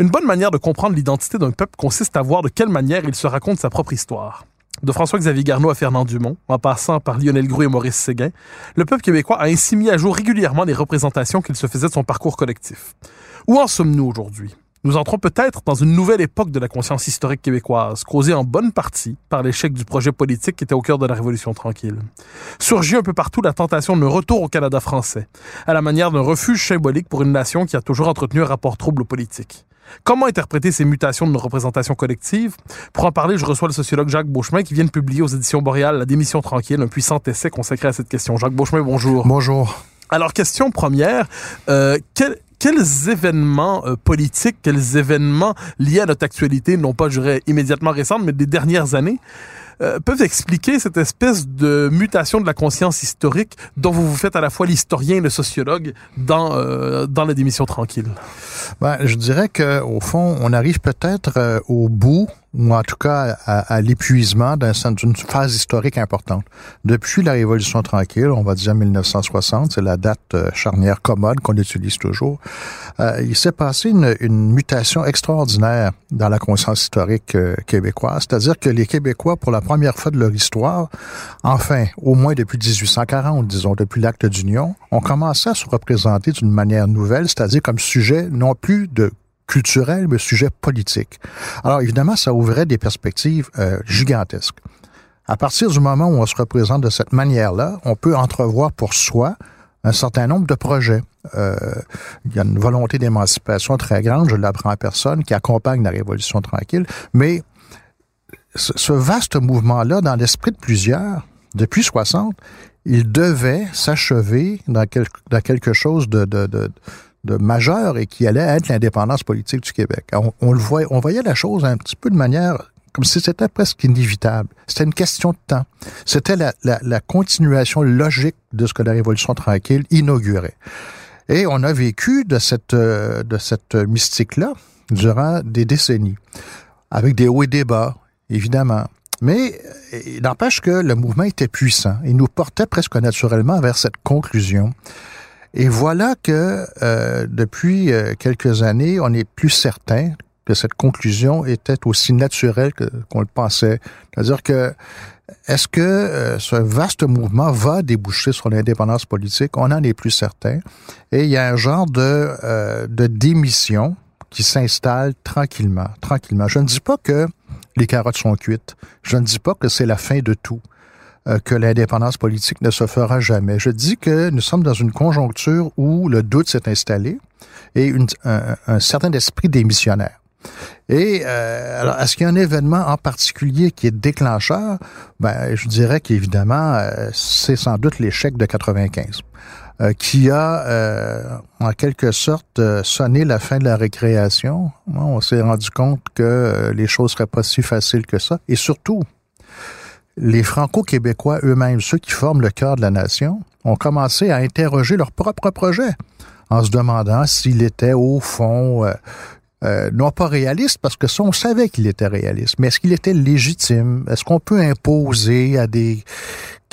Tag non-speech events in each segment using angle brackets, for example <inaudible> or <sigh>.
Une bonne manière de comprendre l'identité d'un peuple consiste à voir de quelle manière il se raconte sa propre histoire. De François-Xavier Garneau à Fernand Dumont, en passant par Lionel Groux et Maurice Séguin, le peuple québécois a ainsi mis à jour régulièrement les représentations qu'il se faisait de son parcours collectif. Où en sommes-nous aujourd'hui? Nous entrons peut-être dans une nouvelle époque de la conscience historique québécoise, causée en bonne partie par l'échec du projet politique qui était au cœur de la Révolution tranquille. Surgit un peu partout la tentation d'un retour au Canada français, à la manière d'un refuge symbolique pour une nation qui a toujours entretenu un rapport trouble politique. Comment interpréter ces mutations de nos représentations collectives? Pour en parler, je reçois le sociologue Jacques Beauchemin qui vient de publier aux éditions Boréal La démission tranquille, un puissant essai consacré à cette question. Jacques Beauchemin, bonjour. Bonjour. Alors, question première, euh, quel, quels événements euh, politiques, quels événements liés à notre actualité, non pas, je dirais, immédiatement récentes, mais des dernières années, euh, peuvent expliquer cette espèce de mutation de la conscience historique dont vous vous faites à la fois l'historien et le sociologue dans, euh, dans la démission tranquille? Ben, je dirais que au fond, on arrive peut-être euh, au bout ou en tout cas à, à l'épuisement d'une phase historique importante. Depuis la Révolution tranquille, on va dire 1960, c'est la date euh, charnière commode qu'on utilise toujours, euh, il s'est passé une, une, mutation extraordinaire dans la conscience historique euh, québécoise, c'est-à-dire que les Québécois, pour la première fois de leur histoire, enfin, au moins depuis 1840, disons, depuis l'acte d'union, ont commencé à se représenter d'une manière nouvelle, c'est-à-dire comme sujet non plus de culturel, mais sujet politique. Alors évidemment, ça ouvrait des perspectives euh, gigantesques. À partir du moment où on se représente de cette manière-là, on peut entrevoir pour soi un certain nombre de projets. Euh, il y a une volonté d'émancipation très grande, je l'apprends à personne, qui accompagne la Révolution tranquille, mais ce, vaste mouvement-là, dans l'esprit de plusieurs, depuis 60, il devait s'achever dans, dans quelque chose de de majeur et qui allait être l'indépendance politique du Québec. On, le voyait, on voyait la chose un petit peu de manière comme si c'était presque inévitable. C'était une question de temps. C'était la, la, la, continuation logique de ce que la Révolution tranquille inaugurait. Et on a vécu de cette, de cette mystique-là durant des décennies, avec des hauts et des bas, évidemment. Mais il n'empêche que le mouvement était puissant et nous portait presque naturellement vers cette conclusion. Et voilà que euh, depuis euh, quelques années, on est plus certain que cette conclusion était aussi naturelle qu'on le pensait. C'est-à-dire que est-ce que euh, ce vaste mouvement va déboucher sur l'indépendance politique? On en est plus certain. Et il y a un genre de de démission qui s'installe tranquillement, tranquillement. Je ne dis pas que les carottes sont cuites. Je ne dis pas que c'est la fin de tout que l'indépendance politique ne se fera jamais. Je dis que nous sommes dans une conjoncture où le doute s'est installé et une, un, certain esprit démissionnaire. Et euh, alors, est-ce qu'il y a un événement en particulier qui est déclencheur? Ben, je dirais qu'évidemment, euh, c'est sans doute l'échec de 95 euh, qui a euh, en quelque sorte sonné la fin de la récréation. On s'est rendu compte que les choses seraient pas si faciles que ça. Et surtout, les Franco-Québécois eux-mêmes, ceux qui forment le cœur de la nation, ont commencé à interroger leur propre projet en se demandant s'il était au fond euh, euh, non pas réaliste, parce que ça, on savait qu'il était réaliste, mais est-ce qu'il était légitime? Est-ce qu'on peut imposer à des,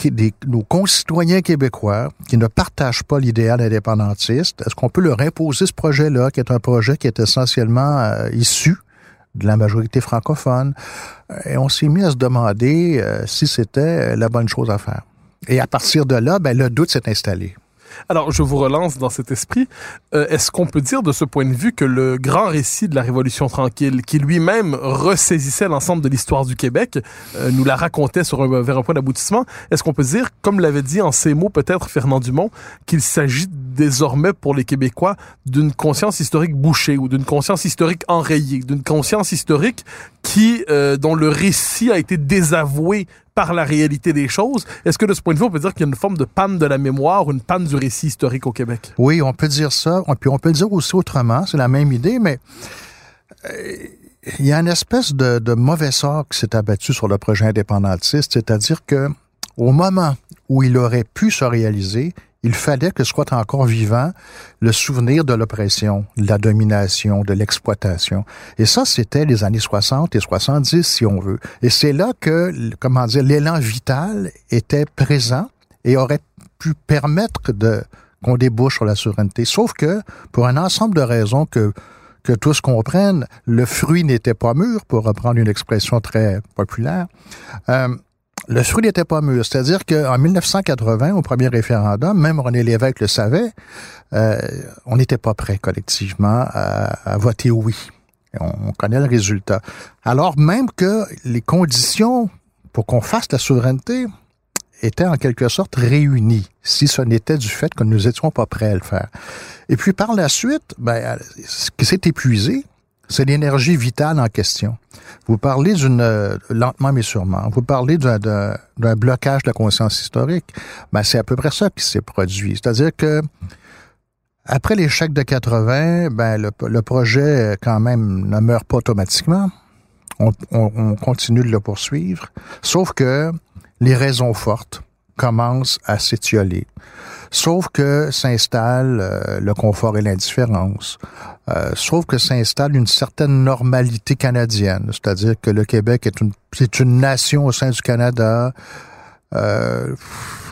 des, nos concitoyens québécois qui ne partagent pas l'idéal indépendantiste, est-ce qu'on peut leur imposer ce projet-là, qui est un projet qui est essentiellement euh, issu de la majorité francophone. Et on s'est mis à se demander euh, si c'était la bonne chose à faire. Et à partir de là, ben, le doute s'est installé. Alors, je vous relance dans cet esprit. Euh, Est-ce qu'on peut dire de ce point de vue que le grand récit de la Révolution tranquille, qui lui-même ressaisissait l'ensemble de l'histoire du Québec, euh, nous la racontait sur un, vers un point d'aboutissement, est-ce qu'on peut dire, comme l'avait dit en ces mots peut-être Fernand Dumont, qu'il s'agit désormais pour les Québécois d'une conscience historique bouchée ou d'une conscience historique enrayée, d'une conscience historique qui, euh, dont le récit a été désavoué par la réalité des choses. Est-ce que de ce point de vue, on peut dire qu'il y a une forme de panne de la mémoire, une panne du récit historique au Québec? Oui, on peut dire ça. Puis on peut le dire aussi autrement. C'est la même idée, mais euh, il y a une espèce de, de mauvais sort qui s'est abattu sur le projet indépendantiste, c'est-à-dire que au moment où il aurait pu se réaliser, il fallait que soit encore vivant le souvenir de l'oppression, de la domination, de l'exploitation. Et ça, c'était les années 60 et 70, si on veut. Et c'est là que, comment dire, l'élan vital était présent et aurait pu permettre de qu'on débouche sur la souveraineté. Sauf que, pour un ensemble de raisons que que tous comprennent, le fruit n'était pas mûr, pour reprendre une expression très populaire. Euh, le fruit n'était pas mûr. C'est-à-dire qu'en 1980, au premier référendum, même René Lévesque le savait, euh, on n'était pas prêt collectivement à, voter oui. On, on, connaît le résultat. Alors même que les conditions pour qu'on fasse la souveraineté étaient en quelque sorte réunies, si ce n'était du fait que nous n'étions pas prêts à le faire. Et puis par la suite, ben, ce épuisé, c'est l'énergie vitale en question. Vous parlez d'une euh, lentement mais sûrement. Vous parlez d'un blocage de la conscience historique. Ben, c'est à peu près ça qui s'est produit. C'est-à-dire que après l'échec de 80, ben, le, le, projet quand même ne meurt pas automatiquement. On, on, on continue de le poursuivre. Sauf que les raisons fortes commencent à s'étioler. Sauf que s'installe euh, le confort et l'indifférence. Euh, sauf que s'installe une certaine normalité canadienne, c'est-à-dire que le Québec est une, nation au sein du Canada. Euh,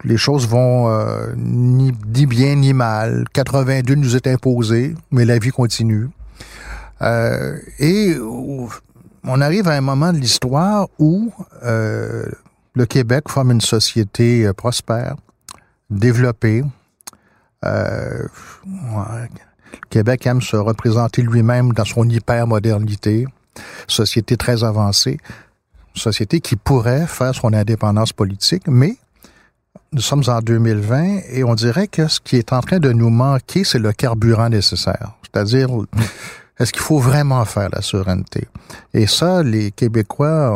les choses vont euh, ni, bien ni mal. 82 nous est imposé, mais la vie continue. Et on arrive à un moment de l'histoire où le Québec forme une société prospère, développé. Euh. Québec aime se représenter lui-même dans son hyper-modernité, société très avancée, société qui pourrait faire son indépendance politique, mais nous sommes en 2020 et on dirait que ce qui est en train de nous manquer, c'est le carburant nécessaire. C'est-à-dire, est-ce qu'il faut vraiment faire la souveraineté? Et ça, les Québécois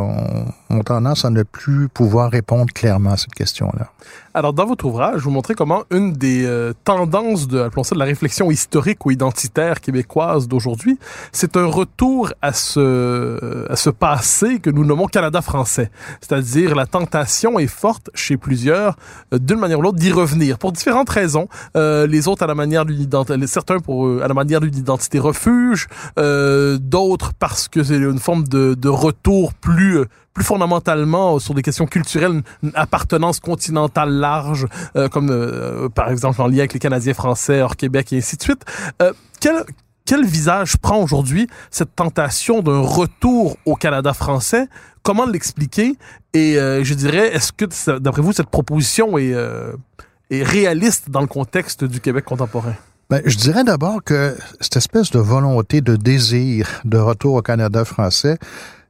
ont, tendance à ne plus pouvoir répondre clairement à cette question-là. Alors, dans votre ouvrage, vous montrez comment une des euh, tendances de, appelons ça, de la réflexion historique ou identitaire québécoise d'aujourd'hui, c'est un retour à ce, à ce passé que nous nommons Canada français. C'est-à-dire, la tentation est forte chez plusieurs, euh, d'une manière ou l'autre, d'y revenir, pour différentes raisons. Euh, les autres à la manière d'une identité, certains pour, à la manière d'une identité refuge, d'autres parce que c'est une forme de, retour plus plus fondamentalement sur des questions culturelles, une appartenance continentale large, euh, comme euh, par exemple en lien avec les Canadiens français hors Québec et ainsi de suite. Euh, quel, quel visage prend aujourd'hui cette tentation d'un retour au Canada français? Comment l'expliquer? Et je dirais, est-ce que, d'après vous, cette proposition est, est réaliste dans le contexte du Québec contemporain? Ben, je dirais d'abord que cette espèce de volonté, de désir de retour au Canada français,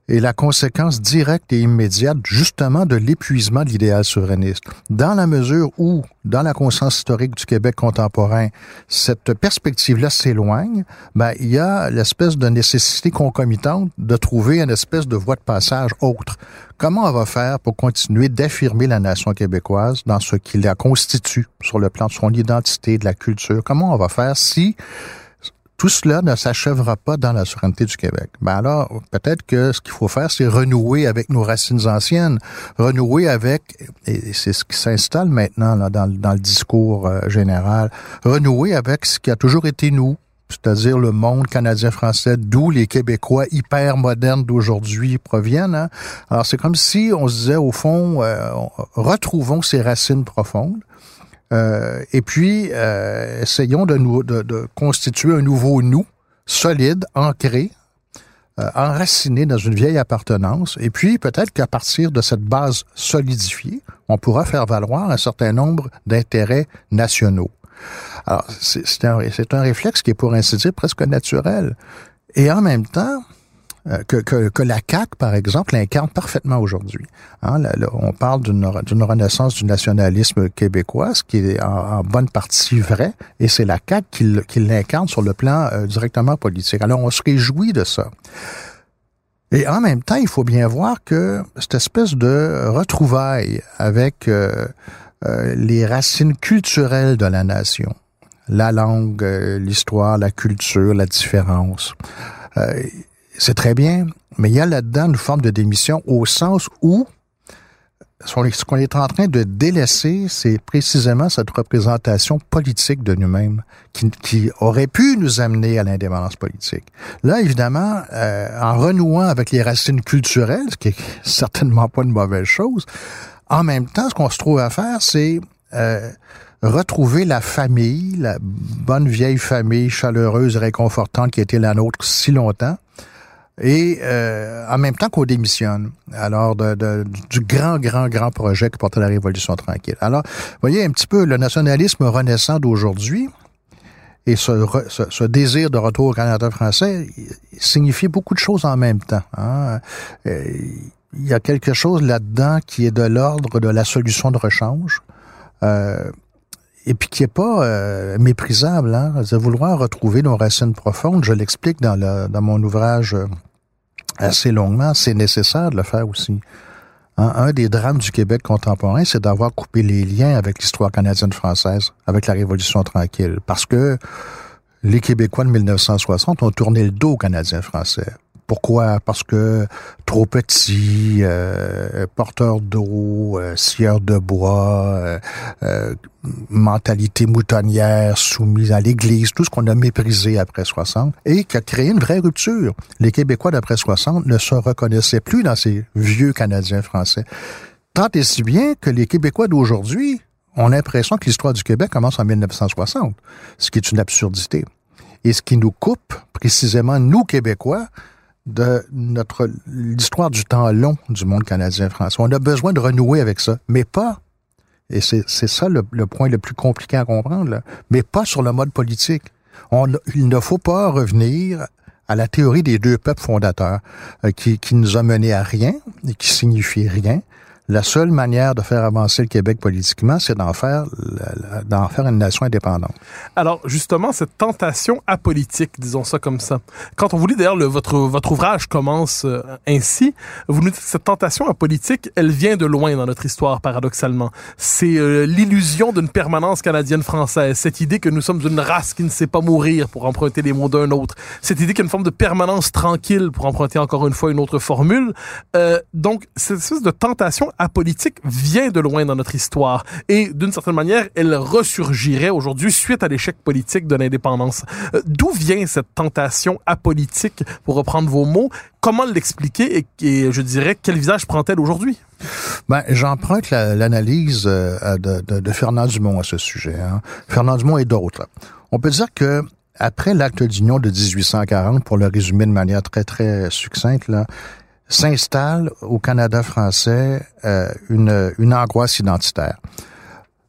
est la conséquence directe et immédiate justement de l'épuisement de l'idéal souverainiste. Dans la mesure où, dans la conscience historique du Québec contemporain, cette perspective-là s'éloigne, ben, il y a l'espèce de nécessité concomitante de trouver une espèce de voie de passage autre. Comment on va faire pour continuer d'affirmer la nation québécoise dans ce qui la constitue sur le plan de son identité, de la culture? Comment on va faire si tout cela ne s'achèvera pas dans la souveraineté du Québec? Ben alors, peut-être que ce qu'il faut faire, c'est renouer avec nos racines anciennes, renouer avec, et c'est ce qui s'installe maintenant là, dans, le discours euh, général, renouer avec ce qui a toujours été nous, c'est-à-dire le monde canadien-français, d'où les Québécois hyper modernes d'aujourd'hui proviennent. Hein? Alors, c'est comme si on se disait, au fond, euh, retrouvons ces racines profondes, euh, et puis, euh, essayons de, nous, de, de, constituer un nouveau nous, solide, ancré, euh, enraciné dans une vieille appartenance. Et puis, peut-être qu'à partir de cette base solidifiée, on pourra faire valoir un certain nombre d'intérêts nationaux. Alors, c'est un, un réflexe qui est, pour ainsi dire, presque naturel. Et en même temps, euh, que, que, la CAQ, par exemple, l'incarne parfaitement aujourd'hui. Hein, on parle d'une renaissance du nationalisme québécois, ce qui est en, en bonne partie vrai, et c'est la CAQ qui, qui l'incarne sur le plan euh, directement politique. Alors, on se réjouit de ça. Et en même temps, il faut bien voir que cette espèce de retrouvaille avec euh, euh, les racines culturelles de la nation, la langue, euh, l'histoire, la culture, la différence, euh, c'est très bien, mais il y a là-dedans une forme de démission au sens où ce qu'on est- en train de délaisser, c'est précisément cette représentation politique de nous-mêmes qui, qui aurait pu nous amener à l'indépendance politique. Là, évidemment, euh, en renouant avec les racines culturelles, ce qui est certainement pas une mauvaise chose, en même temps, ce qu'on se trouve à faire, c'est euh, retrouver la famille, la bonne vieille famille chaleureuse réconfortante qui été la nôtre si longtemps, et euh, en même temps qu'on démissionne. Alors, de, de- du grand, grand, grand projet qui portait la Révolution tranquille. Alors, voyez un petit peu le nationalisme renaissant d'aujourd'hui et ce, ce, ce désir de retour au Canada français signifie beaucoup de choses en même temps. hein. Il y a quelque chose là-dedans qui est de l'ordre de la solution de rechange. Euh, et puis qui est pas euh, méprisable, hein, de vouloir retrouver nos racines profondes. Je l'explique dans, le, dans mon ouvrage euh, assez longuement. C'est nécessaire de le faire aussi. Un des drames du Québec contemporain, c'est d'avoir coupé les liens avec l'histoire canadienne-française, avec la Révolution tranquille, parce que les Québécois de 1960 ont tourné le dos aux Canadiens français. Pourquoi? Parce que trop petits, euh, porteurs d'eau, euh, scieurs de bois, euh, euh, mentalité moutonnière, soumise à l'Église, tout ce qu'on a méprisé après 60, et qui a créé une vraie rupture. Les Québécois d'après 60 ne se reconnaissaient plus dans ces vieux Canadiens français. Tant et si bien que les Québécois d'aujourd'hui ont l'impression que l'histoire du Québec commence en 1960, ce qui est une absurdité. Et ce qui nous coupe, précisément, nous, Québécois, de notre l'histoire du temps long du monde canadien-français. On a besoin de renouer avec ça, mais pas, et c'est ça le, le point le plus compliqué à comprendre, là, mais pas sur le mode politique. On, il ne faut pas revenir à la théorie des deux peuples fondateurs euh, qui, qui nous a menés à rien et qui signifie rien. La seule manière de faire avancer le Québec politiquement, c'est d'en faire, d'en faire une nation indépendante. Alors, justement, cette tentation apolitique, disons ça comme ça. Quand on vous lit, d'ailleurs, le- votre, votre ouvrage commence euh, ainsi, vous nous dites que cette tentation apolitique, elle vient de loin dans notre histoire, paradoxalement. C'est euh, l'illusion d'une permanence canadienne-française, cette idée que nous sommes une race qui ne sait pas mourir, pour emprunter les mots d'un autre, cette idée qu'il forme de permanence tranquille, pour emprunter encore une fois une autre formule. Euh, donc, cette espèce de tentation apolitique vient de loin dans notre histoire. Et d'une certaine manière, elle ressurgirait aujourd'hui suite à l'échec politique de l'indépendance. Euh, D'où vient cette tentation apolitique, pour reprendre vos mots? Comment l'expliquer et, je dirais, quel visage prend-elle aujourd'hui? Ben, j'emprunte la- l'analyse euh, de Fernand Dumont à ce sujet. Hein. Fernand Dumont et d'autres. On peut dire que après l'acte d'union de 1840, pour le résumer de manière très très succincte, là, s'installe au Canada français euh, une, une angoisse identitaire.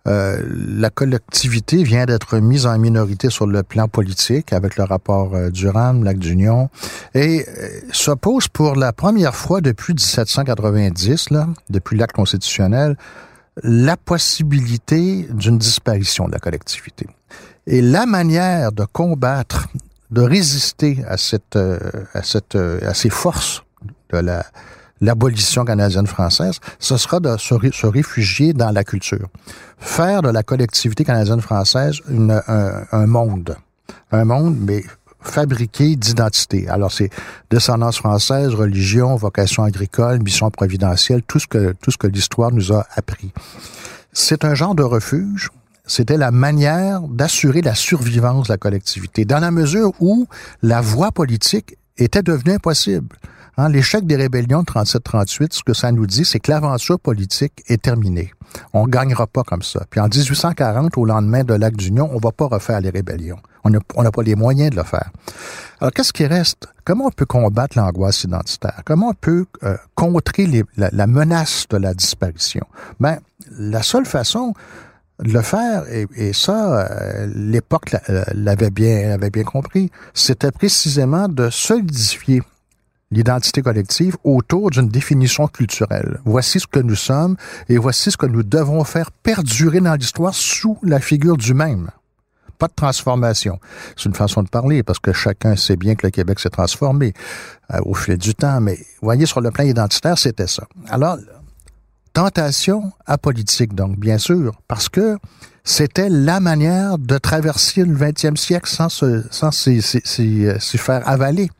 Euh, la collectivité vient d'être mise en minorité sur le plan politique avec le rapport euh, Durham, l'acte d'union, et euh, se pose pour la première fois depuis 1790, là, depuis l'acte constitutionnel, la possibilité d'une disparition de la collectivité. Et la manière de combattre, de résister à cette, euh, à cette, euh, à ces forces de la, l'abolition canadienne-française, ce sera de se, se réfugier dans la culture. Faire de la collectivité canadienne-française un, un monde. Un monde, mais fabriqué d'identité. Alors, c'est descendance française, religion, vocation agricole, mission providentielle, tout ce que, tout ce que l'histoire nous a appris. C'est un genre de refuge. C'était la manière d'assurer la survivance de la collectivité, dans la mesure où la voie politique était devenue impossible. Hein, L'échec des rébellions de 37-38, ce que ça nous dit, c'est que l'aventure politique est terminée. On gagnera pas comme ça. Puis en 1840, au lendemain de l'acte d'union, on va pas refaire les rébellions. On n'a pas les moyens de le faire. Alors, qu'est-ce qui reste? Comment on peut combattre l'angoisse identitaire? Comment on peut euh, contrer la, menace de la disparition? Ben, la seule façon, de le faire, et, ça, euh, l'époque euh, l'avait bien, bien compris, c'était précisément de solidifier l'identité collective autour d'une définition culturelle. Voici ce que nous sommes et voici ce que nous devons faire perdurer dans l'histoire sous la figure du même. Pas de transformation. C'est une façon de parler parce que chacun sait bien que le Québec s'est transformé euh, au fil du temps, mais voyez, sur le plan identitaire, c'était ça. Alors, tentation apolitique, donc, bien sûr, parce que c'était la manière de traverser le 20e siècle sans sans euh, s'y faire avaler.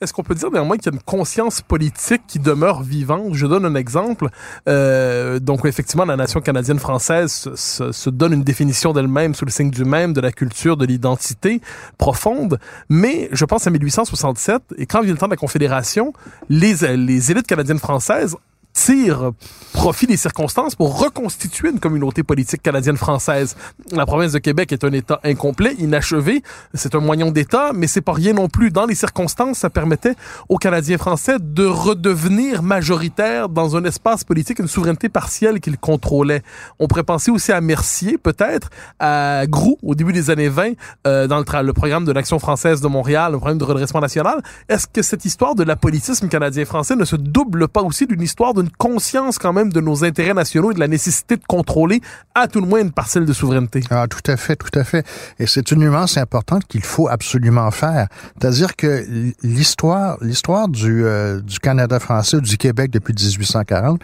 Est-ce qu'on peut dire néanmoins qu'il y a une conscience politique qui demeure vivante? Je donne un exemple. Euh, donc, effectivement, la nation canadienne-française se, se- se donne une définition d'elle-même sous le signe du même, de la culture, de l'identité profonde. Mais je pense à 1867, et quand vient le temps de la Confédération, les, les élites canadiennes-françaises tirent profit des circonstances pour reconstituer une communauté politique canadienne-française. La province de Québec est un État incomplet, inachevé. C'est un moyen d'État, mais c'est pas rien non plus. Dans les circonstances, ça permettait aux Canadiens français de redevenir majoritaires dans un espace politique, une souveraineté partielle qu'ils contrôlaient. On pourrait penser aussi à Mercier, peut-être, à Groux, au début des années 20, euh, dans le programme de l'Action française de Montréal, le programme de redressement national. Est-ce que cette histoire de l'apolitisme canadien-français ne se double pas aussi d'une histoire d'une conscience quand même de nos intérêts nationaux et de la nécessité de contrôler à tout le moins une parcelle de souveraineté? Ah, tout à fait, tout à fait. Et c'est une nuance importante qu'il faut absolument faire. C'est-à-dire que l'histoire, l'histoire du, euh, Canada français, du Québec depuis 1840,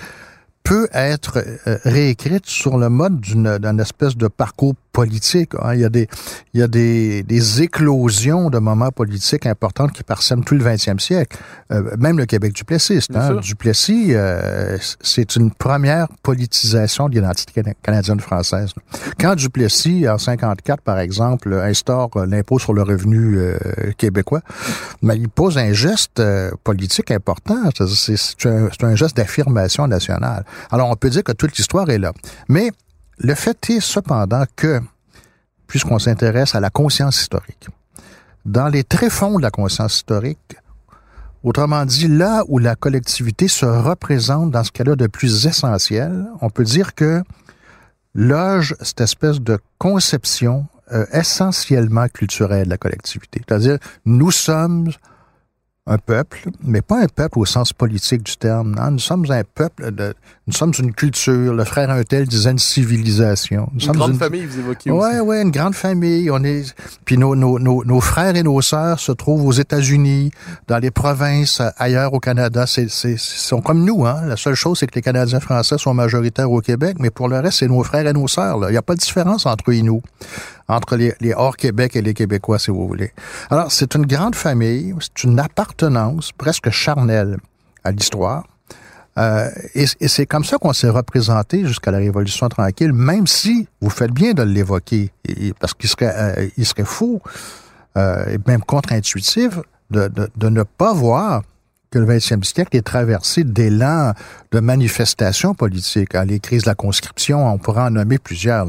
peut être euh, réécrite sur le mode d'une espèce de parcours politique. hein. Il y a des, il y a des, des éclosions de moments politiques importantes qui parsèment tout le 20e siècle. Euh, même le Québec duplessiste. Hein. Duplessis, euh, c'est une première politisation de l'identité cana- canadienne-française. Quand Duplessis, en 54, par exemple, instaure euh, l'impôt sur le revenu euh, québécois, mais il pose un geste euh, politique important. C'est- un, c'est un geste d'affirmation nationale. Alors, on peut dire que toute l'histoire est là. Mais le fait est cependant que, puisqu'on s'intéresse à la conscience historique, dans les tréfonds de la conscience historique, autrement dit, là où la collectivité se représente dans ce qu'elle a de plus essentiel, on peut dire que loge cette espèce de conception euh, essentiellement culturelle de la collectivité. C'est-à-dire, nous sommes un peuple, mais pas un peuple au sens politique du terme. non. Nous sommes un peuple, de, nous sommes une culture. Le frère un tel disait une civilisation. Nous Une sommes grande une- famille, vous évoquez Ouais, aussi. ouais, une grande famille. On est, puis nos, nos, nos, nos frères et nos sœurs se trouvent aux États-Unis, dans les provinces, ailleurs au Canada. C'est, c'est, sont comme nous, hein. La seule chose, c'est que les Canadiens français sont majoritaires au Québec, mais pour le reste, c'est nos frères et nos sœurs. Il n'y a pas de différence entre eux et nous, entre les, hors-Québec et les Québécois, si vous voulez. Alors, c'est une grande famille, c'est une appartenance presque charnelle à l'histoire. Euh, et c'est comme ça qu'on s'est représenté jusqu'à la Révolution tranquille, même si vous faites bien de l'évoquer, parce qu'il serait, euh, serait faux euh, et même contre-intuitif de, ne pas voir que le 20e siècle est traversé d'élan de manifestations politiques. hein, les crises de la conscription, on pourra en nommer plusieurs.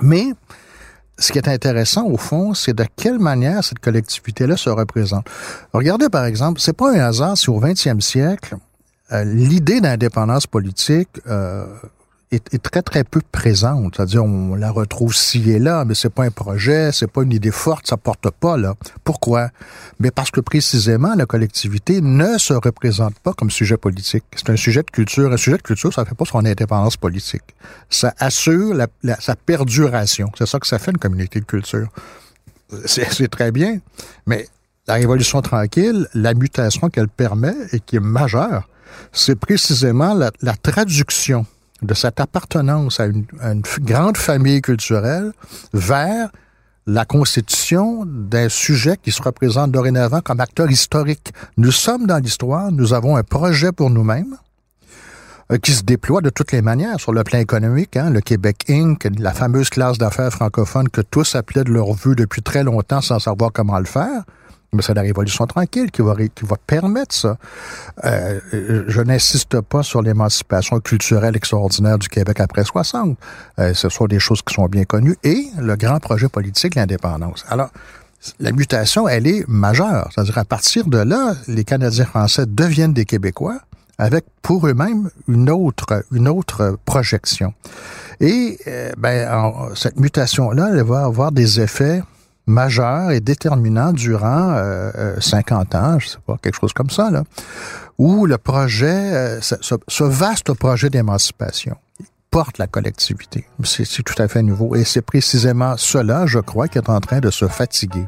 Mais ce qui est intéressant, au fond, c'est de quelle manière cette collectivité-là se représente. Regardez, par exemple, c'est pas un hasard si au 20e siècle, euh, l'idée d'indépendance politique euh, est, très très peu présente. C'est-à-dire, on la retrouve ci et là, mais c'est pas un projet, c'est pas une idée forte, ça porte pas là. Pourquoi? Mais parce que précisément la collectivité ne se représente pas comme sujet politique. C'est un sujet de culture. Un sujet de culture, ça fait pas son indépendance politique. Ça assure sa perduration. C'est ça que ça fait une communauté de culture. C'est très bien, mais la Révolution tranquille, la mutation qu'elle permet et qui est majeure, c'est précisément la traduction de cette appartenance à une, grande famille culturelle vers la constitution d'un sujet qui se représente dorénavant comme acteur historique. Nous sommes dans l'histoire, nous avons un projet pour nous-mêmes euh, qui se déploie de toutes les manières sur le plan économique. Hein, le Québec Inc., la fameuse classe d'affaires francophone que tous appelaient de leur vue depuis très longtemps sans savoir comment le faire. Mais c'est la Révolution tranquille qui va, qui va permettre ça. Euh, je n'insiste pas sur l'émancipation culturelle extraordinaire du Québec après 60. Euh, ce sont des choses qui sont bien connues. Et le grand projet politique, l'indépendance. Alors, la mutation, elle est majeure. C'est-à-dire, à partir de là, les Canadiens français deviennent des Québécois avec pour eux-mêmes une autre, une autre projection. Et euh, ben, en- cette mutation-là, elle va avoir des effets majeurs et déterminants durant euh, euh, 50 ans, je sais pas, quelque chose comme ça, là, où le projet, euh, ce, ce- vaste projet d'émancipation porte la collectivité. C'est tout à fait nouveau. Et c'est précisément cela, je crois, qui est en train de se fatiguer.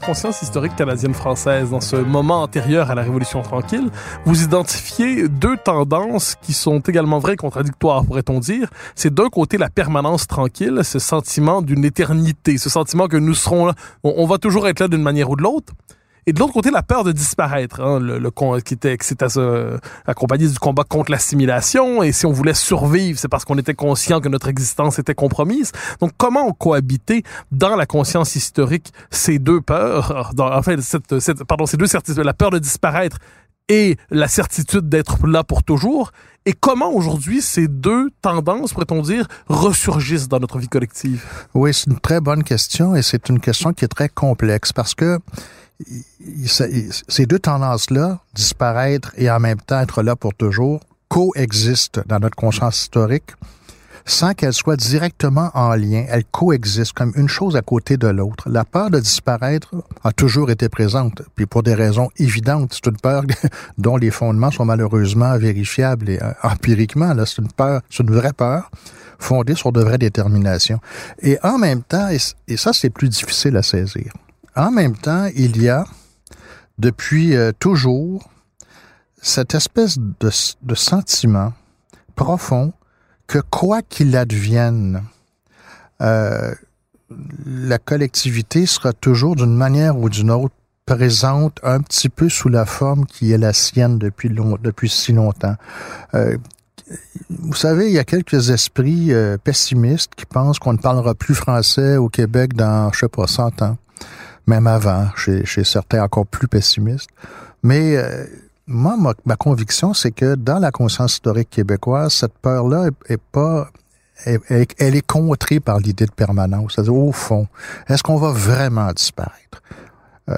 Conscience historique canadienne-française, dans ce moment antérieur à la Révolution tranquille, vous identifiez deux tendances qui sont également vraies contradictoires, pourrait-on dire. C'est d'un côté la permanence tranquille, ce sentiment d'une éternité, ce sentiment que nous serons là, on va toujours être là d'une manière ou de l'autre. Et de l'autre côté, la peur de disparaître, hein, le, le qui était, qui s'était euh, accompagné du combat contre l'assimilation. Et si on voulait survivre, c'est parce qu'on était conscient que notre existence était compromise. Donc, comment ont cohabité dans la conscience historique ces deux peurs, <laughs> enfin, cette, cette- pardon, ces deux certitudes, la peur de disparaître et la certitude d'être là pour toujours, et comment aujourd'hui ces deux tendances, pourrait-on dire, ressurgissent dans notre vie collective? Oui, c'est une très bonne question et c'est une question qui est très complexe parce que ces deux tendances-là, disparaître et en même temps être là pour toujours, coexistent dans notre conscience historique sans qu'elles soient directement en lien. Elles coexistent comme une chose à côté de l'autre. La peur de disparaître a toujours été présente, puis pour des raisons évidentes. C'est une peur <laughs> dont les fondements sont malheureusement vérifiables et euh, empiriquement. C'est une peur, c'est une vraie peur fondée sur de vraies déterminations. Et en même temps, et ça c'est plus difficile à saisir, en même temps, il y a depuis euh, toujours cette espèce de, sentiment profond que quoi qu'il advienne, euh, la collectivité sera toujours d'une manière ou d'une autre présente un petit peu sous la forme qui est la sienne depuis, depuis si longtemps. Euh, vous savez, il y a quelques esprits euh, pessimistes qui pensent qu'on ne parlera plus français au Québec dans, je sais pas, 100 ans. Même avant, chez, chez certains encore plus pessimistes. Mais euh, moi, ma, conviction, c'est que dans la conscience historique québécoise, cette peur-là est, pas elle, est contrée par l'idée de permanence. C'est-à-dire, au fond, est-ce qu'on va vraiment disparaître? Euh,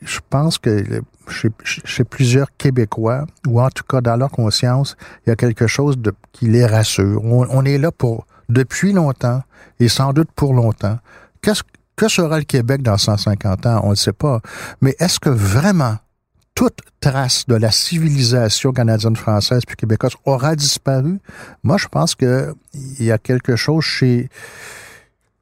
je pense que chez, plusieurs Québécois, ou en tout cas dans leur conscience, il y a quelque chose qui les rassure. On, on est là pour depuis longtemps et sans doute pour longtemps. Qu'est-ce que sera le Québec dans 150 ans? On ne sait pas. Mais est-ce que vraiment toute trace de la civilisation canadienne-française puis québécoise aura disparu? Moi, je pense que il y a quelque chose chez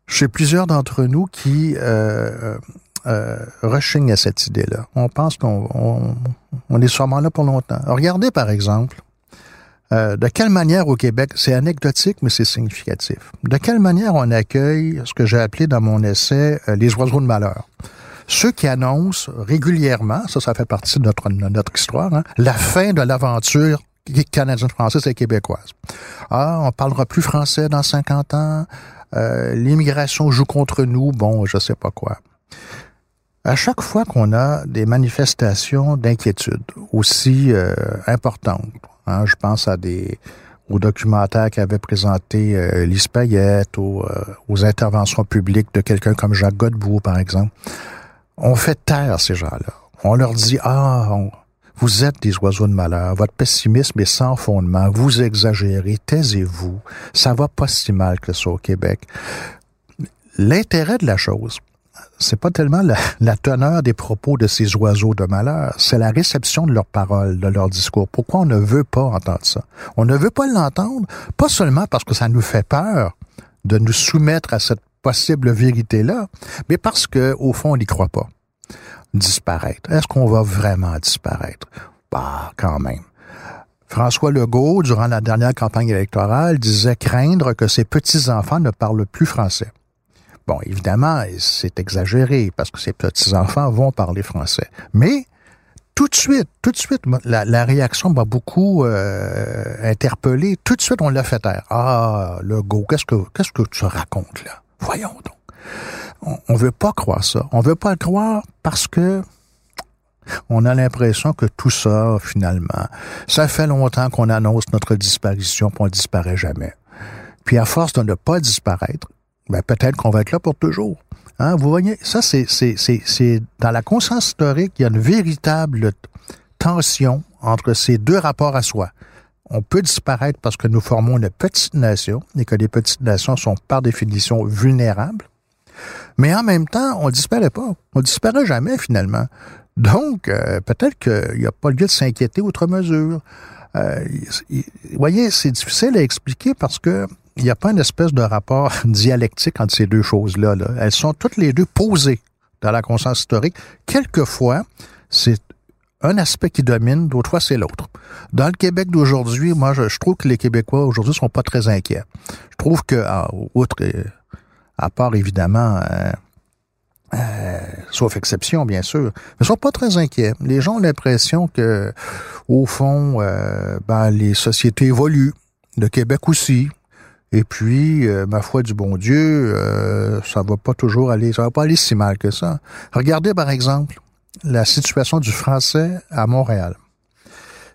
chez plusieurs d'entre nous qui euh, euh, rechignent à cette idée-là. On pense qu'on on, on est sûrement là pour longtemps. Regardez, par exemple, euh, de quelle manière au Québec, c'est anecdotique, mais c'est significatif. De quelle manière on accueille ce que j'ai appelé dans mon essai euh, les oiseaux de malheur? Ceux qui annoncent régulièrement, ça, ça fait partie de notre, histoire, hein, la fin de l'aventure canadienne, française et québécoise. Ah, on parlera plus français dans 50 ans, euh, l'immigration joue contre nous, bon, je sais pas quoi. À chaque fois qu'on a des manifestations d'inquiétude aussi importantes, hein, je pense à des aux documentaires qu'avait présenté euh, Lise Payette, aux, euh, aux interventions publiques de quelqu'un comme Jacques Godbout, par exemple, on fait taire ces gens-là. On leur dit, ah, vous êtes des oiseaux de malheur, votre pessimisme est sans fondement, vous exagérez, taisez-vous, ça va pas si mal que ça au Québec. L'intérêt de la chose, c'est pas tellement la, teneur des propos de ces oiseaux de malheur, c'est la réception de leurs paroles, de leur discours. Pourquoi on ne veut pas entendre ça? On ne veut pas l'entendre, pas seulement parce que ça nous fait peur de nous soumettre à cette possible vérité-là, mais parce que, au fond, on n'y croit pas. Disparaître. Est-ce qu'on va vraiment disparaître? Bah, quand même. François Legault, durant la dernière campagne électorale, disait craindre que ses petits-enfants ne parlent plus français. Bon, évidemment, c'est exagéré parce que ces petits-enfants vont parler français. Mais tout de suite, tout de suite, la, réaction m'a beaucoup euh, interpellé. Tout de suite, on l'a fait taire. Ah, Legault, qu'est-ce que qu'est-ce que tu racontes là? Voyons donc. On, on veut pas croire ça. On veut pas le croire parce que on a l'impression que tout ça, finalement, ça fait longtemps qu'on annonce notre disparition, puis on ne disparaît jamais. Puis à force de ne pas disparaître, ben peut-être qu'on va être là pour toujours. Hein, vous voyez, ça, c'est, c'est, c'est, c'est dans la conscience historique, il y a une véritable tension entre ces deux rapports à soi. On peut disparaître parce que nous formons une petite nation et que les petites nations sont par définition vulnérables. Mais en même temps, on ne disparaît pas. On ne disparaît jamais finalement. Donc, euh, peut-être qu'il n'y a pas lieu de s'inquiéter outre mesure. Euh, vous voyez, c'est difficile à expliquer parce que il n'y a pas une espèce de rapport <laughs> dialectique entre ces deux choses-là. Là. Elles sont toutes les deux posées dans la conscience historique. Quelquefois, c'est un aspect qui domine, d'autres fois c'est l'autre. Dans le Québec d'aujourd'hui, moi, je, trouve que les Québécois aujourd'hui sont pas très inquiets. Je trouve que, à, outre, euh, à part évidemment, euh, euh, sauf exception bien sûr, mais sont pas très inquiets. Les gens ont l'impression que, au fond, ben, les sociétés évoluent. Le Québec aussi. Et puis, euh, ma foi du bon Dieu, euh, ça va pas toujours aller, ça va pas aller si mal que ça. Regardez par exemple la situation du français à Montréal.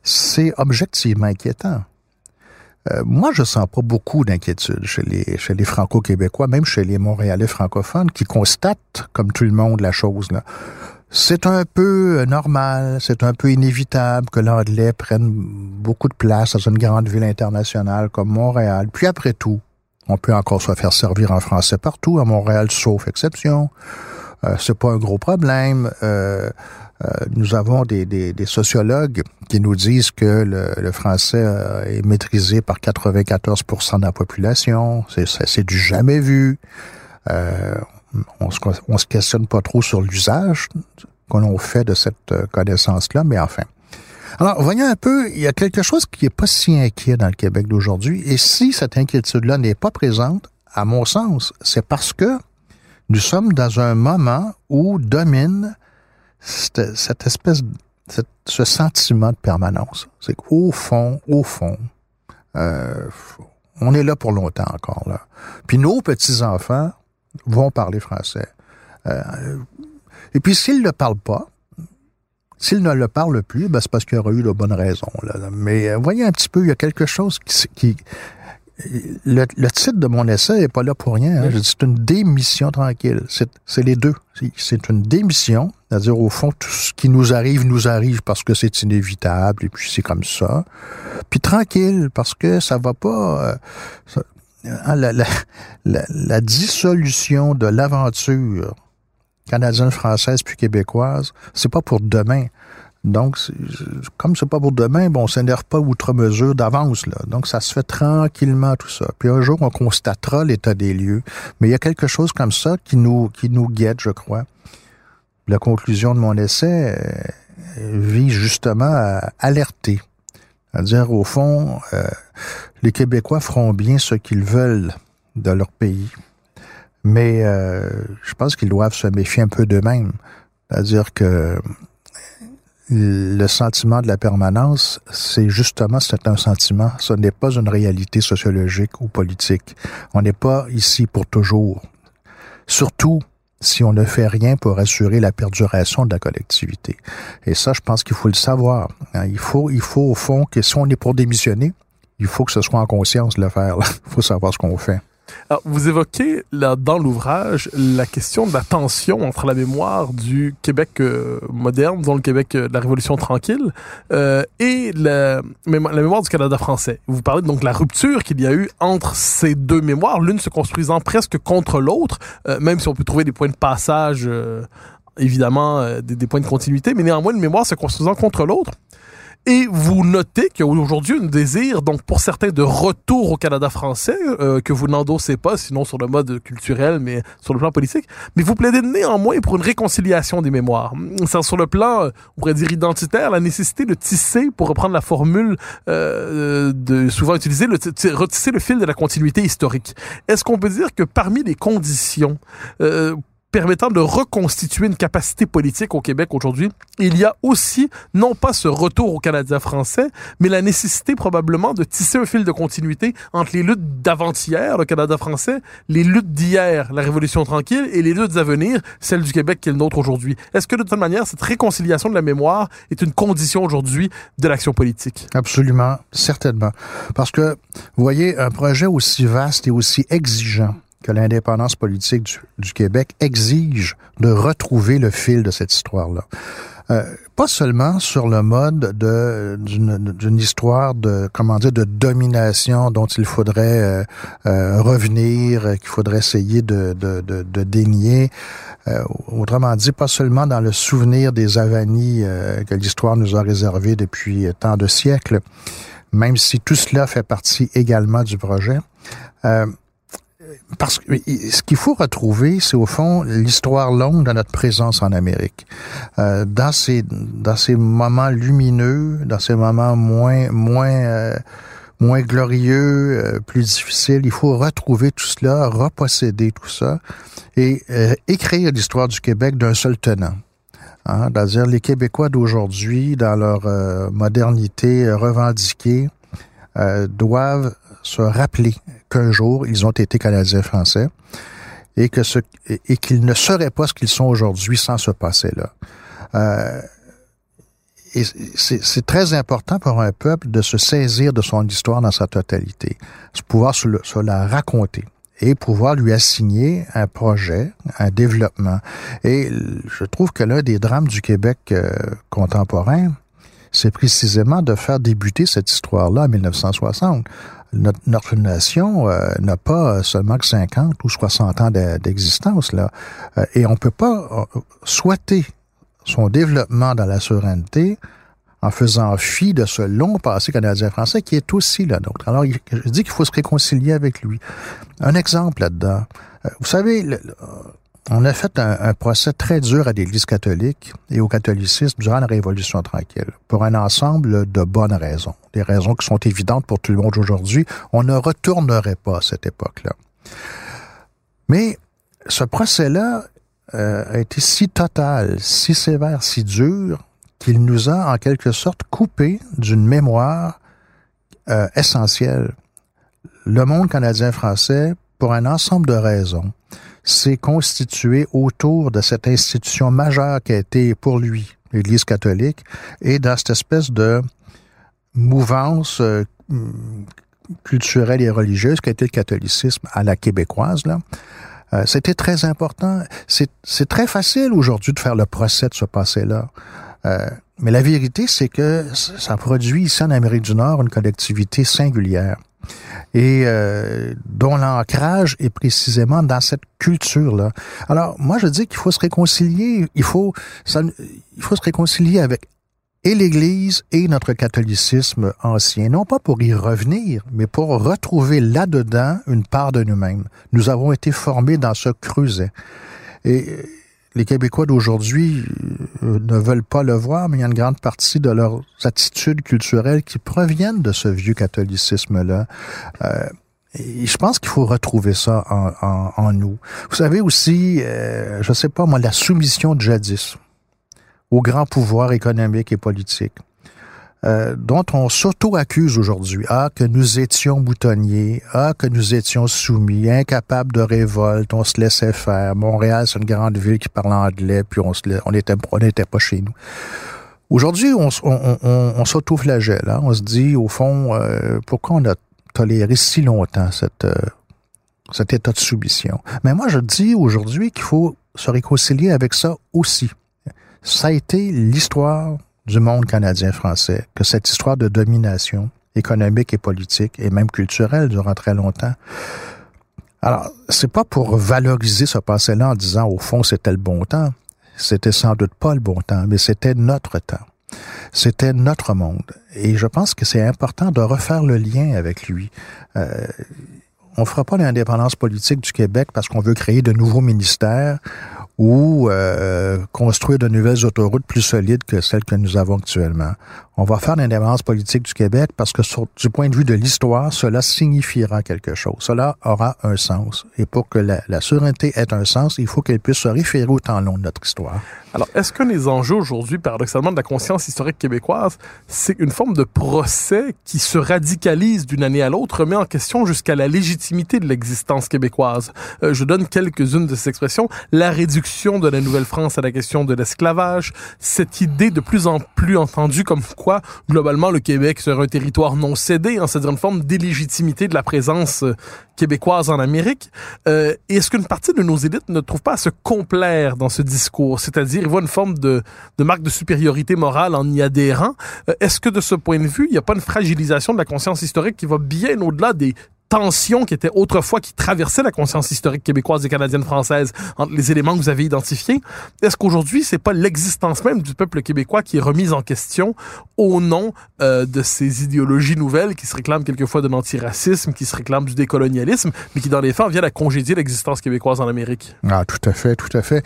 C'est objectivement inquiétant. Euh, moi, je sens pas beaucoup d'inquiétude chez les, chez les Franco-Québécois, même chez les Montréalais francophones, qui constatent, comme tout le monde, la chose. Là. C'est un peu normal, c'est un peu inévitable que l'anglais prenne beaucoup de place dans une grande ville internationale comme Montréal. Puis après tout, on peut encore se faire servir en français partout, à Montréal, sauf exception. Euh, c'est pas un gros problème. Euh, euh, nous avons des, des, des, sociologues qui nous disent que le, le français euh, est maîtrisé par 94% de la population. C'est du jamais vu. Euh, on se, on se questionne pas trop sur l'usage qu'on fait de cette connaissance-là, mais enfin. Alors, voyons un peu, il y a quelque chose qui est pas si inquiet dans le Québec d'aujourd'hui. Et si cette inquiétude-là n'est pas présente, à mon sens, c'est parce que nous sommes dans un moment où domine cette, espèce, ce sentiment de permanence. C'est qu'au fond, au fond, euh, on est là pour longtemps encore. là. Puis nos petits-enfants vont parler français. Euh, et puis s'ils ne parlent pas, s'ils ne le parlent plus, ben, c'est parce qu'il y aura eu de bonnes raisons. Là. Mais euh, voyez un petit peu, il y a quelque chose qui, qui le, le, titre de mon essai n'est pas là pour rien. Hein. C'est une démission tranquille. C'est les deux. C'est une démission, c'est-à-dire au fond, tout ce qui nous arrive, nous arrive parce que c'est inévitable et puis c'est comme ça. Puis tranquille, parce que ça va pas... Euh, ça, hein, la, dissolution de l'aventure canadienne, française puis québécoise, c'est pas pour demain. Donc, comme c'est pas pour demain, bon, on s'énerve pas outre mesure d'avance, là. Donc, ça se fait tranquillement, tout ça. Puis un jour, on constatera l'état des lieux. Mais il y a quelque chose comme ça qui nous, qui nous guette, je crois. La conclusion de mon essai euh, vise justement à alerter. À dire, au fond, euh, les Québécois feront bien ce qu'ils veulent de leur pays. Mais euh, je pense qu'ils doivent se méfier un peu d'eux-mêmes. C'est-à-dire que le sentiment de la permanence, c'est justement, c'est un sentiment. Ce n'est pas une réalité sociologique ou politique. On n'est pas ici pour toujours. Surtout si on ne fait rien pour assurer la perduration de la collectivité. Et ça, je pense qu'il faut le savoir. Hein. Il faut, il faut au fond que si on est pour démissionner, il faut que ce soit en conscience de le faire. Il <laughs> faut savoir ce qu'on fait. Alors, vous évoquez là, dans l'ouvrage la question de la tension entre la mémoire du Québec euh, moderne, dont le Québec euh, de la Révolution tranquille, euh, et la, mémoire du Canada français. Vous parlez donc de la rupture qu'il y a eu entre ces deux mémoires, l'une se construisant presque contre l'autre, même si on peut trouver des points de passage, évidemment, des points de continuité, mais néanmoins une mémoire se construisant contre l'autre. Et vous notez qu'il y a aujourd'hui un désir, donc pour certains, de retour au Canada français, euh, que vous n'endossez pas, sinon sur le mode culturel, mais sur le plan politique. Mais vous plaidez néanmoins pour une réconciliation des mémoires. C'est sur le plan, euh, on pourrait dire identitaire, la nécessité de tisser, pour reprendre la formule euh, de souvent utilisée, le retisser le fil de la continuité historique. Est-ce qu'on peut dire que parmi les conditions euh, permettant de reconstituer une capacité politique au Québec aujourd'hui, il y a aussi non pas ce retour au Canadien français, mais la nécessité probablement de tisser un fil de continuité entre les luttes d'avant-hier, le Canada français, les luttes d'hier, la Révolution tranquille, et les luttes à venir, celle du Québec qui est le nôtre aujourd'hui. Est-ce que de toute manière, cette réconciliation de la mémoire est une condition aujourd'hui de l'action politique? Absolument, certainement. Parce que, vous voyez, un projet aussi vaste et aussi exigeant que l'indépendance politique du, Québec exige de retrouver le fil de cette histoire-là. Euh, pas seulement sur le mode de d'une histoire de comment dire de domination dont il faudrait euh, euh revenir, qu'il faudrait essayer de, de, de, de dénier. Euh, autrement dit, pas seulement dans le souvenir des avanies euh, que l'histoire nous a réservées depuis tant de siècles, même si tout cela fait partie également du projet. Euh, parce que ce qu'il faut retrouver, c'est au fond l'histoire longue de notre présence en Amérique. Euh, dans ces dans ces moments lumineux, dans ces moments moins moins euh, moins glorieux, euh, plus difficiles, il faut retrouver tout cela, reposséder tout ça et euh, écrire l'histoire du Québec d'un seul tenant. Hein, C'est-à-dire les Québécois d'aujourd'hui, dans leur euh, modernité revendiquée, doivent se rappeler qu'un jour, ils ont été Canadiens français et que ce, et qu'ils ne seraient pas ce qu'ils sont aujourd'hui sans ce passé-là. Euh, et c'est très important pour un peuple de se saisir de son histoire dans sa totalité, de pouvoir se, se la raconter et pouvoir lui assigner un projet, un développement. Et je trouve que l'un des drames du Québec euh, contemporain, c'est précisément de faire débuter cette histoire-là en 1960 notre, notre nation euh, n'a pas seulement que 50 ou 60 ans d'existence là, euh, et on peut pas euh, souhaiter son développement dans la souveraineté en faisant fi de ce long passé canadien-français qui est aussi le nôtre. Alors, je dis qu'il faut se réconcilier avec lui. Un exemple là-dedans. Vous savez, le, on a fait un, procès très dur à l'Église catholique et au catholicisme durant la Révolution tranquille, pour un ensemble de bonnes raisons, des raisons qui sont évidentes pour tout le monde aujourd'hui. On ne retournerait pas à cette époque-là. Mais ce procès-là euh, a été si total, si sévère, si dur, qu'il nous a en quelque sorte coupé d'une mémoire euh, essentielle. Le monde canadien-français, pour un ensemble de raisons, s'est constitué autour de cette institution majeure qui a été pour lui l'Église catholique et dans cette espèce de mouvance euh, culturelle et religieuse qui a été le catholicisme à la québécoise. Là. Euh, C'était très important. C'est très facile aujourd'hui de faire le procès de ce passé-là. Euh, mais la vérité, c'est que ça produit ici en Amérique du Nord une collectivité singulière et euh, dont l'ancrage est précisément dans cette culture-là. Alors, moi, je dis qu'il faut se réconcilier, il faut, ça, il faut se réconcilier avec et l'Église et notre catholicisme ancien, non pas pour y revenir, mais pour retrouver là-dedans une part de nous-mêmes. Nous avons été formés dans ce creuset. Et les Québécois d'aujourd'hui euh, ne veulent pas le voir, mais il y a une grande partie de leurs attitudes culturelles qui proviennent de ce vieux catholicisme-là. Euh, je pense qu'il faut retrouver ça en, en, en, nous. Vous savez aussi, euh, je sais pas moi, la soumission de jadis au grand pouvoir économique et politique. Euh, dont on s'auto-accuse aujourd'hui. Ah, que nous étions boutonniers. Ah, que nous étions soumis, incapables de révolte. On se laissait faire. Montréal, c'est une grande ville qui parle anglais, puis on se on était, on n'était pas chez nous. Aujourd'hui, on, on, on, on s'auto-flagelle. Hein? On se dit, au fond, euh, pourquoi on a toléré si longtemps cette, euh, cet état de soumission? Mais moi, je dis aujourd'hui qu'il faut se réconcilier avec ça aussi. Ça a été l'histoire du monde canadien-français que cette histoire de domination économique et politique et même culturelle durant très longtemps. Alors, c'est pas pour valoriser ce passé-là en disant au fond c'était le bon temps. C'était sans doute pas le bon temps, mais c'était notre temps. C'était notre monde. Et je pense que c'est important de refaire le lien avec lui. Euh, on fera pas l'indépendance politique du Québec parce qu'on veut créer de nouveaux ministères ou euh, construire de nouvelles autoroutes plus solides que celles que nous avons actuellement. On va faire l'indépendance politique du Québec parce que du point de vue de l'histoire, cela signifiera quelque chose. Cela aura un sens. Et pour que la, la souveraineté ait un sens, il faut qu'elle puisse se référer au temps long de notre histoire. Alors, est-ce que les enjeux aujourd'hui, paradoxalement, de la conscience historique québécoise, c'est une forme de procès qui se radicalise d'une année à l'autre, remet en question jusqu'à la légitimité de l'existence québécoise? Euh, je donne quelques-unes de ces expressions. La réduction de la Nouvelle-France à la question de l'esclavage, cette idée de plus en plus entendue comme quoi Globalement, le Québec serait un territoire non cédé, hein, c'est-à-dire une forme d'illégitimité de la présence euh, québécoise en Amérique. Euh, Est-ce qu'une partie de nos élites ne trouve pas à se complaire dans ce discours, c'est-à-dire voient une forme de, de marque de supériorité morale en y adhérant. Euh, Est-ce que de ce point de vue, il n'y a pas une fragilisation de la conscience historique qui va bien au-delà des tensions qui étaient autrefois qui traversaient la conscience historique québécoise et canadienne française entre les éléments que vous avez identifiés. Est-ce qu'aujourd'hui, c'est pas l'existence même du peuple québécois qui est remise en question au nom euh, de ces idéologies nouvelles qui se réclament quelquefois de l'antiracisme, qui se réclament du décolonialisme, mais qui dans les faits viennent à congédier l'existence québécoise en Amérique? Ah, tout à fait, tout à fait.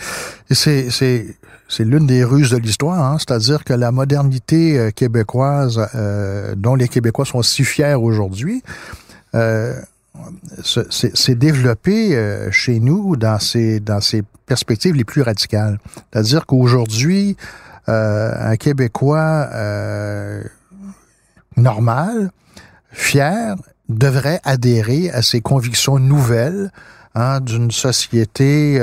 C'est, c'est, c'est l'une des ruses de l'histoire, hein? c'est-à-dire que la modernité euh, québécoise, euh, dont les Québécois sont si fiers aujourd'hui, euh, s'est développé euh, chez nous dans ces dans ces perspectives les plus radicales. C'est-à-dire qu'aujourd'hui, euh, un Québécois euh, normal, fier, devrait adhérer à ces convictions nouvelles hein, d'une société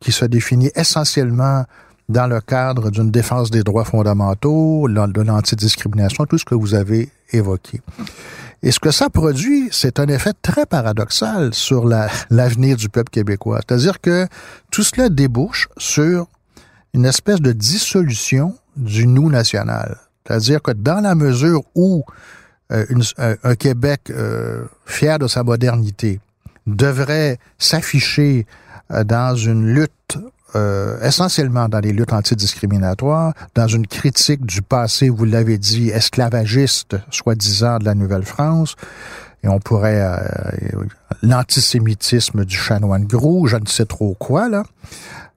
qui se définit essentiellement dans le cadre d'une défense des droits fondamentaux, de l'antidiscrimination, tout ce que vous avez évoqué. Et ce que ça produit, c'est un effet très paradoxal sur l'avenir du peuple québécois. C'est-à-dire que tout cela débouche sur une espèce de dissolution du nous national. C'est-à-dire que dans la mesure où euh, un, Québec euh, fier de sa modernité devrait s'afficher euh, dans une lutte euh, essentiellement dans les luttes antidiscriminatoires, dans une critique du passé, vous l'avez dit, esclavagiste, soi-disant, de la Nouvelle-France, et on pourrait euh, l'antisémitisme du chanoine gros, je ne sais trop quoi, là.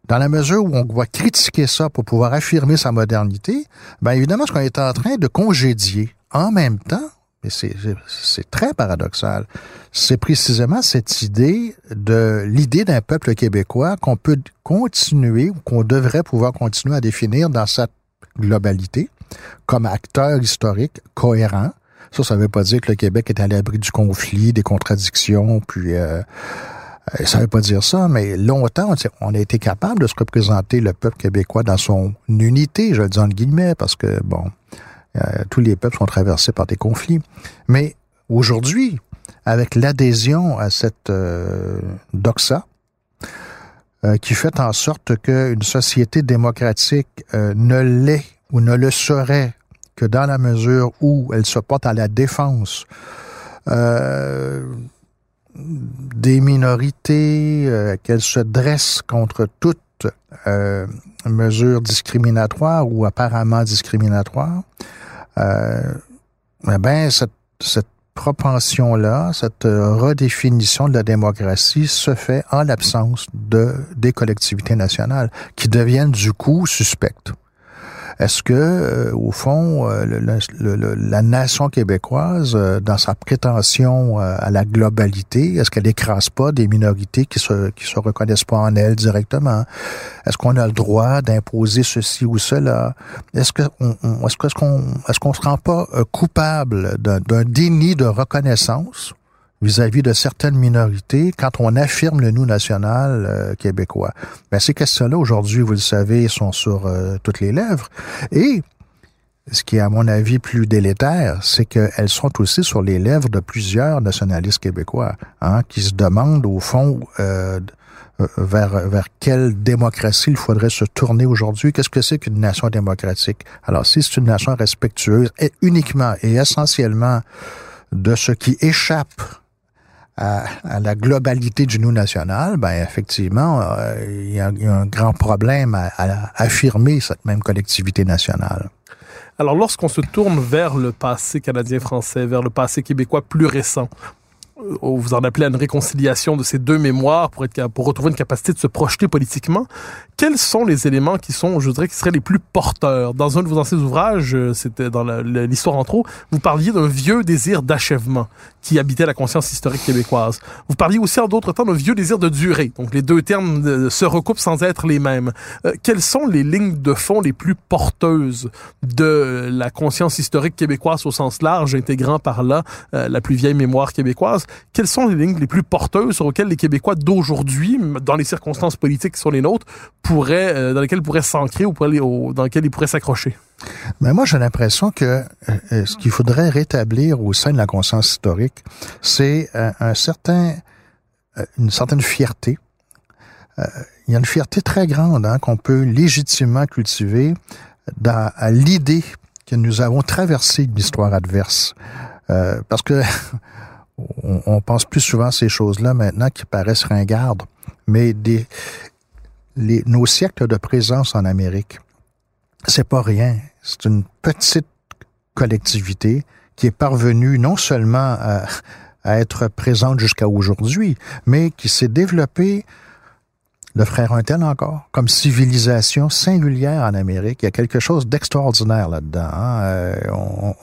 Dans la mesure où on doit critiquer ça pour pouvoir affirmer sa modernité, ben évidemment, ce qu'on est en train de congédier en même temps, mais c'est très paradoxal. C'est précisément cette idée de l'idée d'un peuple québécois qu'on peut continuer ou qu'on devrait pouvoir continuer à définir dans sa globalité comme acteur historique cohérent. Ça, ça ne veut pas dire que le Québec est à l'abri du conflit, des contradictions, puis euh, ça ne veut pas dire ça, mais longtemps, on a été capable de se représenter le peuple québécois dans son unité, je le dis en guillemets, parce que, bon, euh, tous les peuples sont traversés par des conflits. Mais aujourd'hui, avec l'adhésion à cette euh, doxa, euh, qui fait en sorte qu'une société démocratique ne l'est ou ne le serait que dans la mesure où elle se porte à la défense des minorités, qu'elle se dresse contre toute mesure discriminatoire ou apparemment discriminatoire, euh, eh ben cette, cette propension-là, cette redéfinition de la démocratie se fait en l'absence de des collectivités nationales qui deviennent du coup suspectes. Est-ce que, euh, au fond, euh, le, le, la nation québécoise, euh, dans sa prétention euh, à la globalité, est-ce qu'elle écrase pas des minorités qui se qui se reconnaissent pas en elle directement? Est-ce qu'on a le droit d'imposer ceci ou cela? Est-ce que est-ce qu'on est-ce qu'on se rend pas coupable d'un déni de reconnaissance vis-à-vis de certaines minorités quand on affirme le nous national euh, québécois. Ben, ces questions-là, aujourd'hui, vous le savez, sont sur euh, toutes les lèvres. Et ce qui est, à mon avis, plus délétère, c'est qu'elles sont aussi sur les lèvres de plusieurs nationalistes québécois, hein, qui se demandent, au fond, euh, vers, vers quelle démocratie il faudrait se tourner aujourd'hui. Qu'est-ce que c'est qu'une nation démocratique? Alors, si c'est une nation respectueuse, et uniquement et essentiellement de ce qui échappe à, la globalité du nous national, ben effectivement, euh, il, y a, un grand problème à, à, affirmer cette même collectivité nationale. Alors, lorsqu'on se tourne vers le passé canadien-français, vers le passé québécois plus récent, vous en appelez à une réconciliation de ces deux mémoires pour, être, pour retrouver une capacité de se projeter politiquement. Quels sont les éléments qui sont, je dirais, qui seraient les plus porteurs? Dans un de vos anciens ouvrages, euh, c'était dans l'histoire en trop, vous parliez d'un vieux désir d'achèvement qui habitait la conscience historique québécoise. Vous parliez aussi en d'autres temps d'un vieux désir de durée. Donc les deux termes euh, se recoupent sans être les mêmes. Euh, quelles sont les lignes de fond les plus porteuses de la conscience historique québécoise au sens large, intégrant par là euh, la plus vieille mémoire québécoise? Quelles sont les lignes les plus porteuses sur lesquelles les Québécois d'aujourd'hui, dans les circonstances politiques qui sont les nôtres, pourraient, euh, dans lesquelles pourraient s'ancrer ou, dans lesquelles ils pourraient s'accrocher? Mais moi, j'ai l'impression que euh, euh, ce qu'il faudrait rétablir au sein de la conscience historique, c'est un certain, une certaine fierté. Il y a une fierté très grande hein, qu'on peut légitimement cultiver dans, à l'idée que nous avons traversé une histoire adverse. Parce que <laughs> on, pense plus souvent à ces choses-là maintenant qui paraissent ringardes, mais nos siècles de présence en Amérique, c'est pas rien. C'est une petite collectivité qui est parvenue non seulement à être présente jusqu'à aujourd'hui, mais qui s'est développée de frère un tel encore, comme civilisation singulière en Amérique. Il y a quelque chose d'extraordinaire là-dedans. hein. Euh,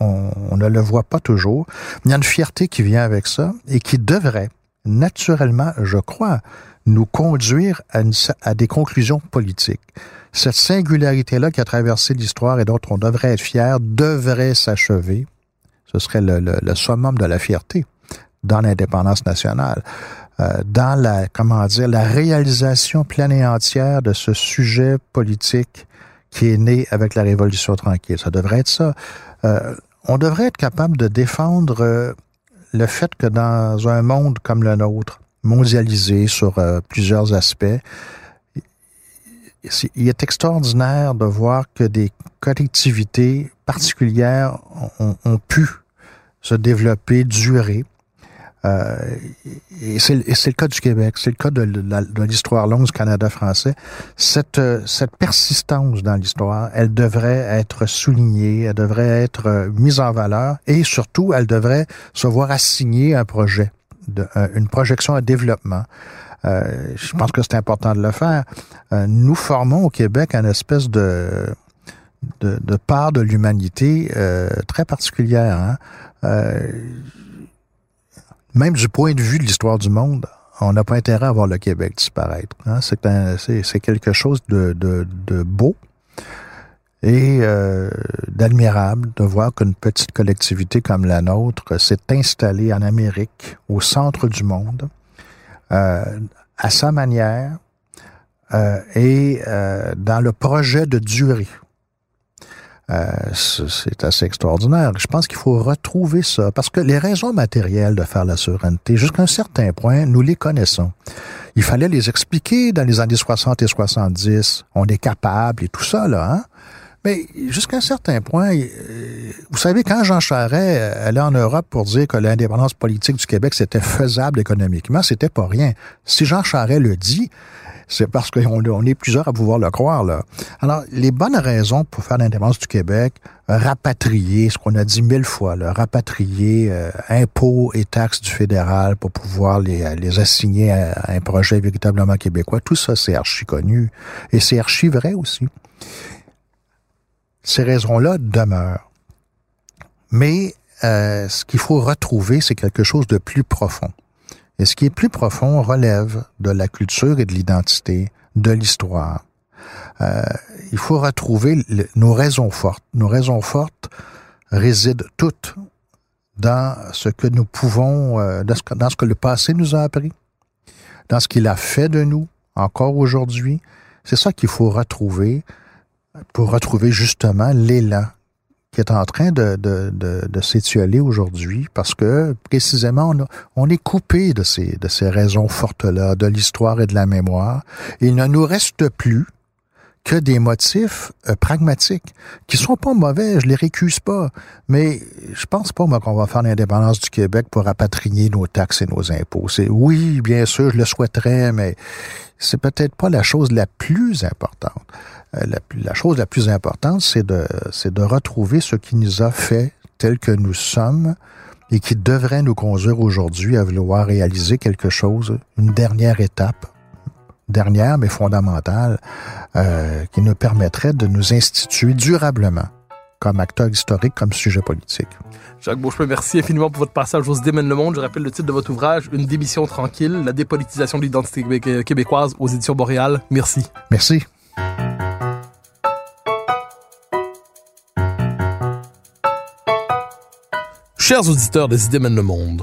on ne le voit pas toujours. Il y a une fierté qui vient avec ça et qui devrait, naturellement, je crois, nous conduire à, une- à des conclusions politiques. Cette singularité-là qui a traversé l'histoire et dont on devrait être fier devrait s'achever. Ce serait le, le- le summum de la fierté dans l'indépendance nationale, euh, dans la comment dire la réalisation pleine et entière de ce sujet politique qui est né avec la Révolution tranquille. Ça devrait être ça. Euh, on devrait être capable de défendre euh, le fait que dans un monde comme le nôtre, mondialisé sur euh, plusieurs aspects, il est extraordinaire de voir que des collectivités particulières ont pu se développer, durer. Euh, et c'est le cas du Québec, c'est le cas de, l'histoire longue du Canada français. Cette, euh, cette persistance dans l'histoire, elle devrait être soulignée, elle devrait être euh, mise en valeur et surtout, elle devrait se voir assigner un projet, une projection à développement. Je pense que c'est important de le faire. Nous formons au Québec une espèce de, part de l'humanité très particulière. Hein? Même du point de vue de l'histoire du monde, on n'a pas intérêt à voir le Québec disparaître. Hein? C'est, quelque chose de, beau et euh, d'admirable de voir qu'une petite collectivité comme la nôtre s'est installée en Amérique, au centre du monde, euh, à sa manière euh, et dans le projet de durée. Euh, c'est assez extraordinaire. Je pense qu'il faut retrouver ça parce que les raisons matérielles de faire la souveraineté, jusqu'à un certain point, nous les connaissons. Il fallait les expliquer dans les années 60 et 70. On est capable et tout ça, là, hein? Mais jusqu'à un certain point, euh, vous savez, quand Jean Charest euh, allait en Europe pour dire que l'indépendance politique du Québec, c'était faisable économiquement, c'était pas rien. Si Jean Charest le dit, c'est parce qu'on on est plusieurs à pouvoir le croire. Alors, les bonnes raisons pour faire l'indépendance du Québec, rapatrier, ce qu'on a dit mille fois, là, rapatrier euh, impôts et taxes du fédéral pour pouvoir les, les assigner à, à un projet véritablement québécois, tout ça, c'est archi connu. Et c'est archi vrai aussi. Ces raisons-là demeurent. Mais euh, ce qu'il faut retrouver, c'est quelque chose de plus profond. Et ce qui est plus profond relève de la culture et de l'identité, de l'histoire. Euh, il faut retrouver nos raisons fortes. Nos raisons fortes résident toutes dans ce que nous pouvons, euh, dans ce que le passé nous a appris, dans ce qu'il a fait de nous encore aujourd'hui. C'est ça qu'il faut retrouver pour retrouver justement l'élan est en train de, de, de, de aujourd'hui parce que précisément on, on est coupé de ces, de ces raisons fortes-là, de l'histoire et de la mémoire. Il ne nous reste plus que des motifs euh, pragmatiques qui sont pas mauvais, je les récuse pas, mais je pense pas moi qu'on va faire l'indépendance du Québec pour rapatrier nos taxes et nos impôts. C'est oui, bien sûr, je le souhaiterais, mais c'est peut-être pas la chose la plus importante. Euh, la, chose la plus importante, c'est de, c'est de retrouver ce qui nous a fait tel que nous sommes et qui devrait nous conduire aujourd'hui à vouloir réaliser quelque chose, une dernière étape, dernière mais fondamentale, euh, qui nous permettrait de nous instituer durablement comme acteur historique, comme sujet politique. Jacques Beauchemin, merci infiniment pour votre passage au Se démène le monde. Je rappelle le titre de votre ouvrage, Une démission tranquille, la dépolitisation de l'identité québé- québécoise aux éditions Boréal. Merci. Merci. Chers auditeurs des Idées mènent le monde,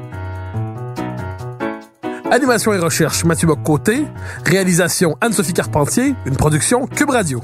Animation et recherche, Mathieu Bock-Côté. Réalisation, Anne-Sophie Carpentier. Une production Cube Radio.